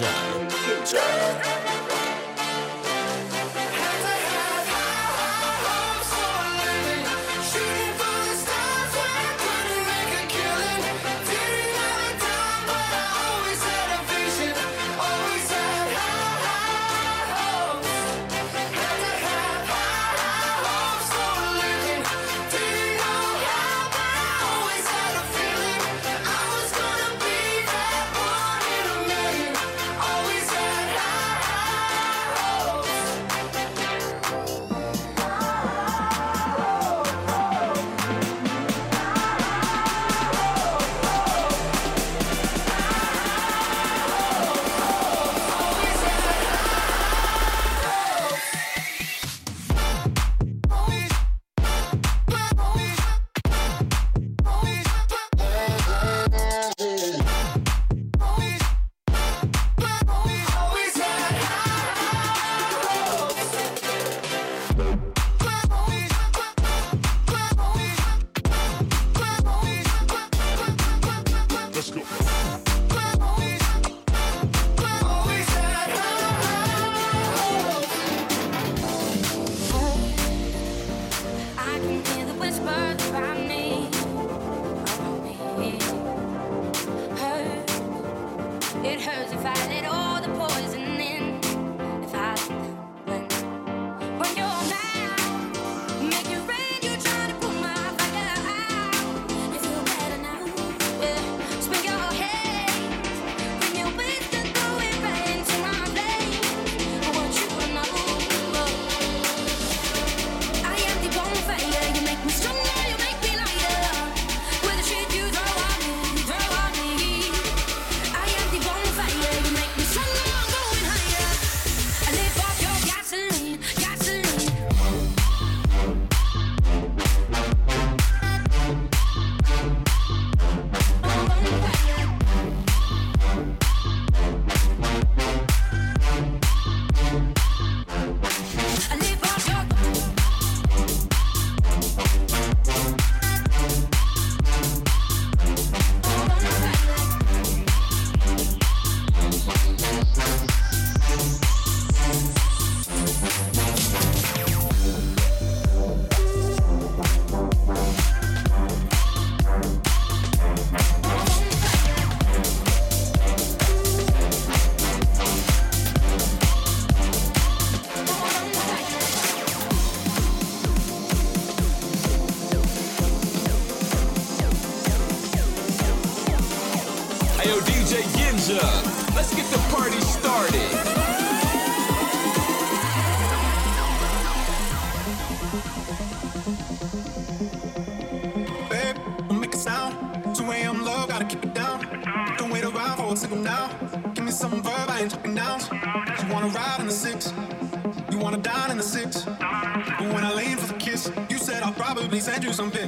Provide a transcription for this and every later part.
DJ something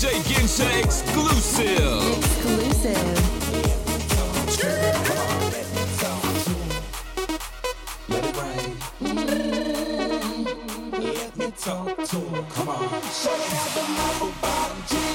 DJ Gensha exclusive. Exclusive. Talk to him, come on. Show me how the marble bottom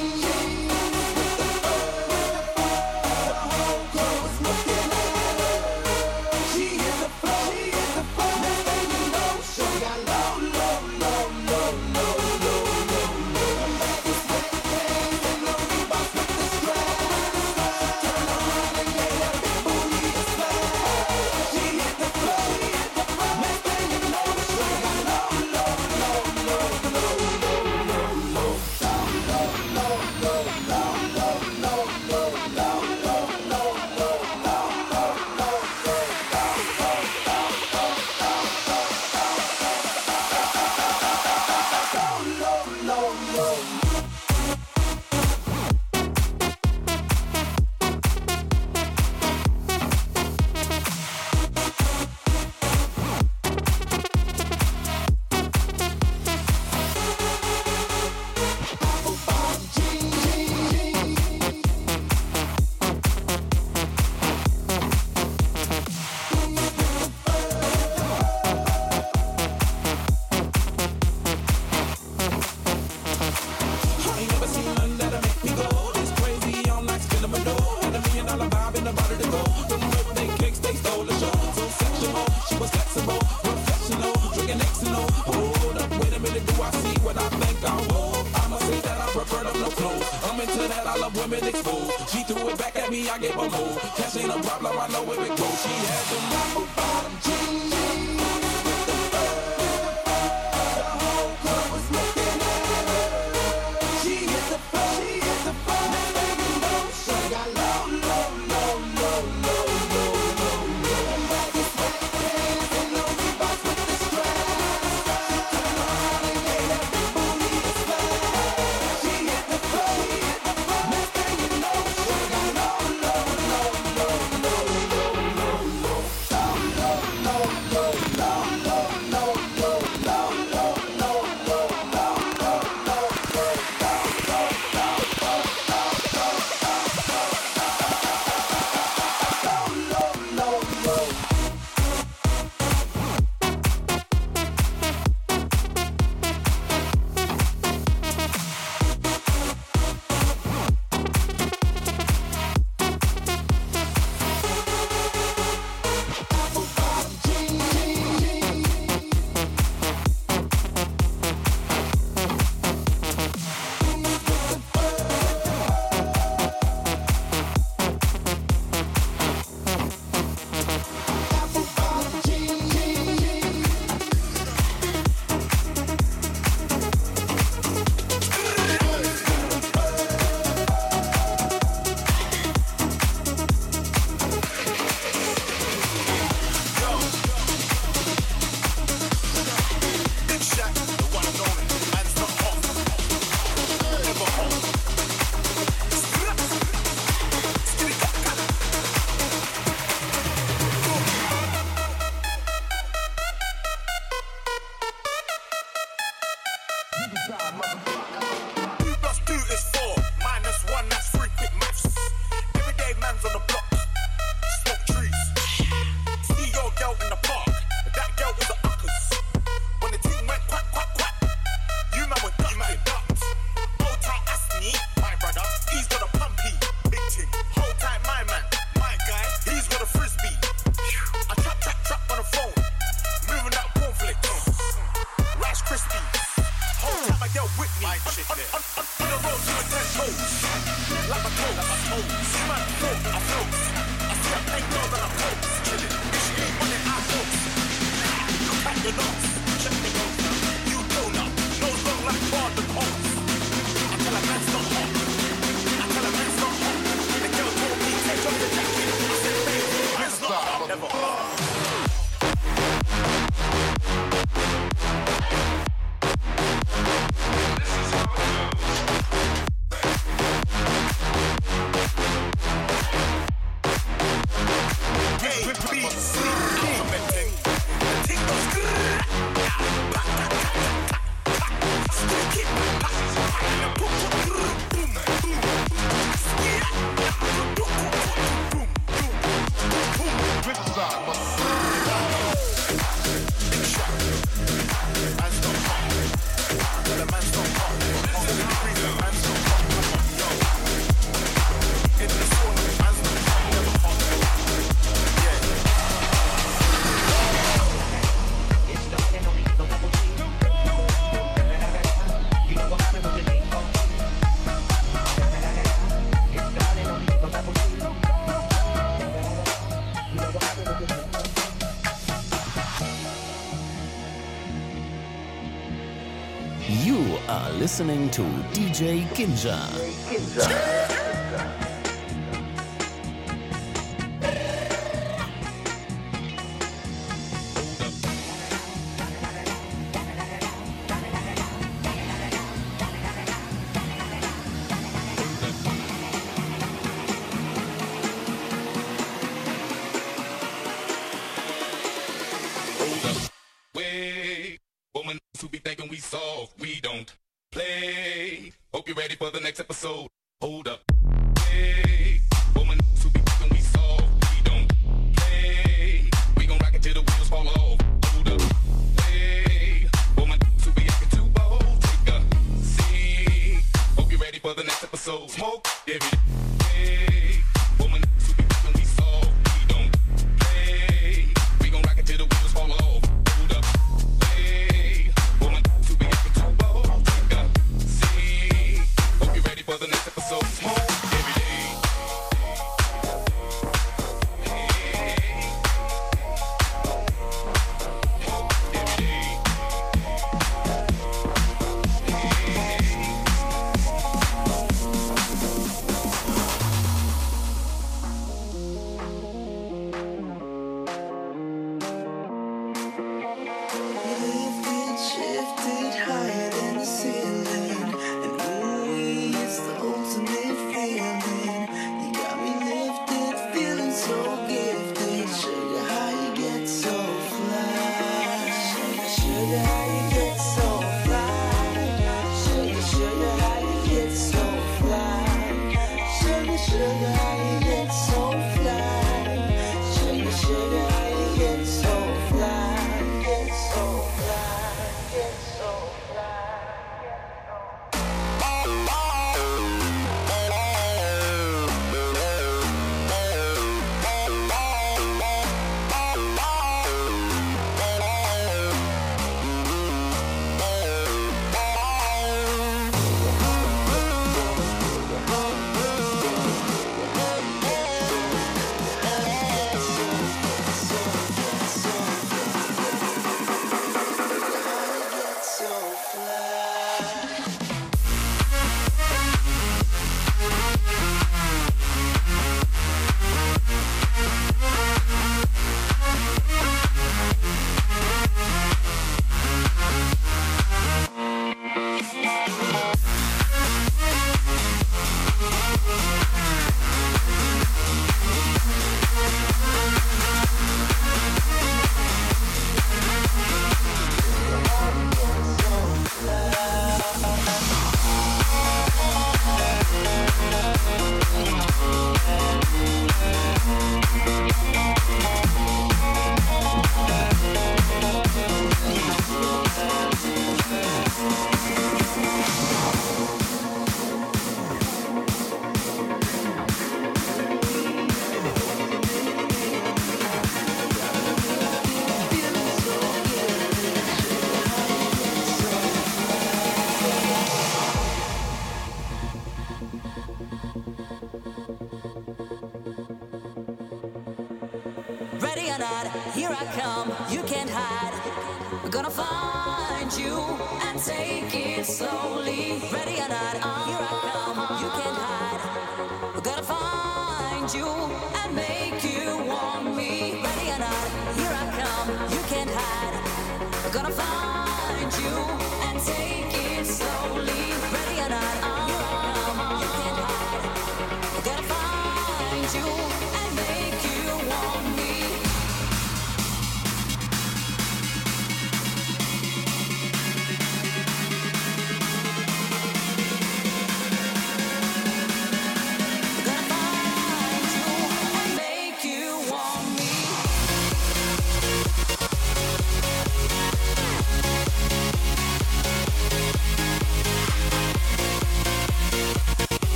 listening to DJ Kinja. Kinja.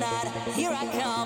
But I tonight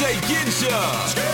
we're beautiful now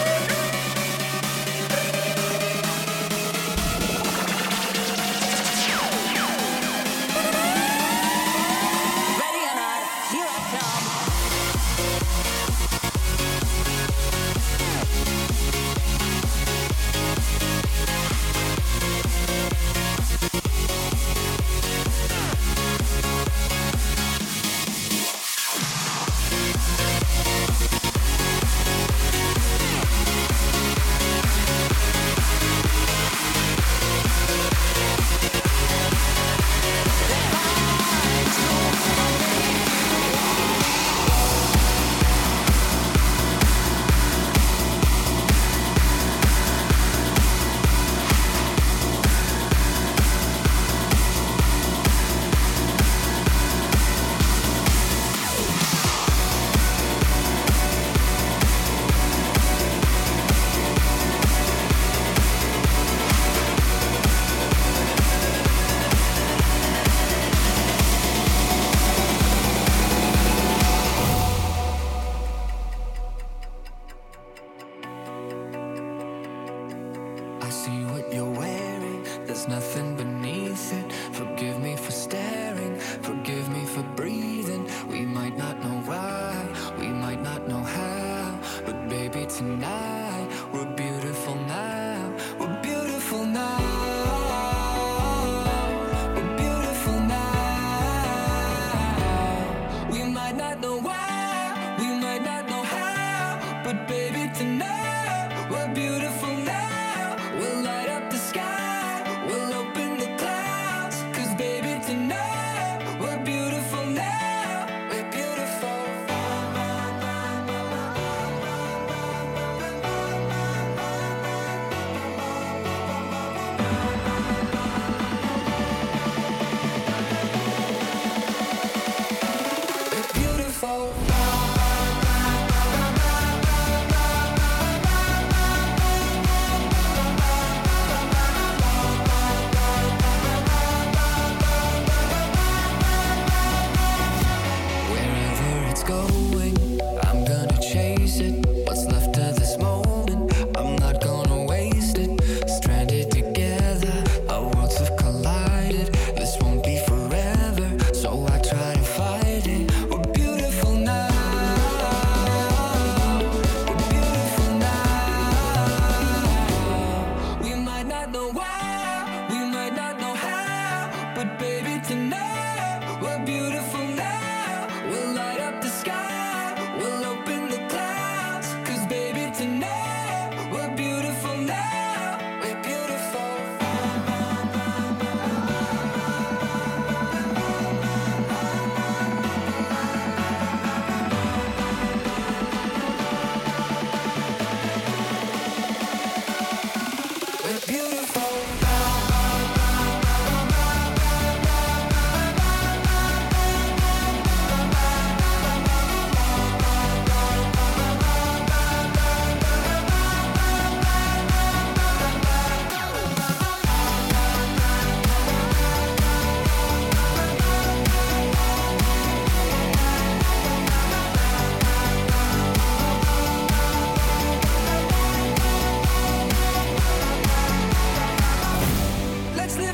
Tonight, know we're beautiful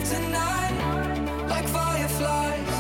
tonight like fireflies.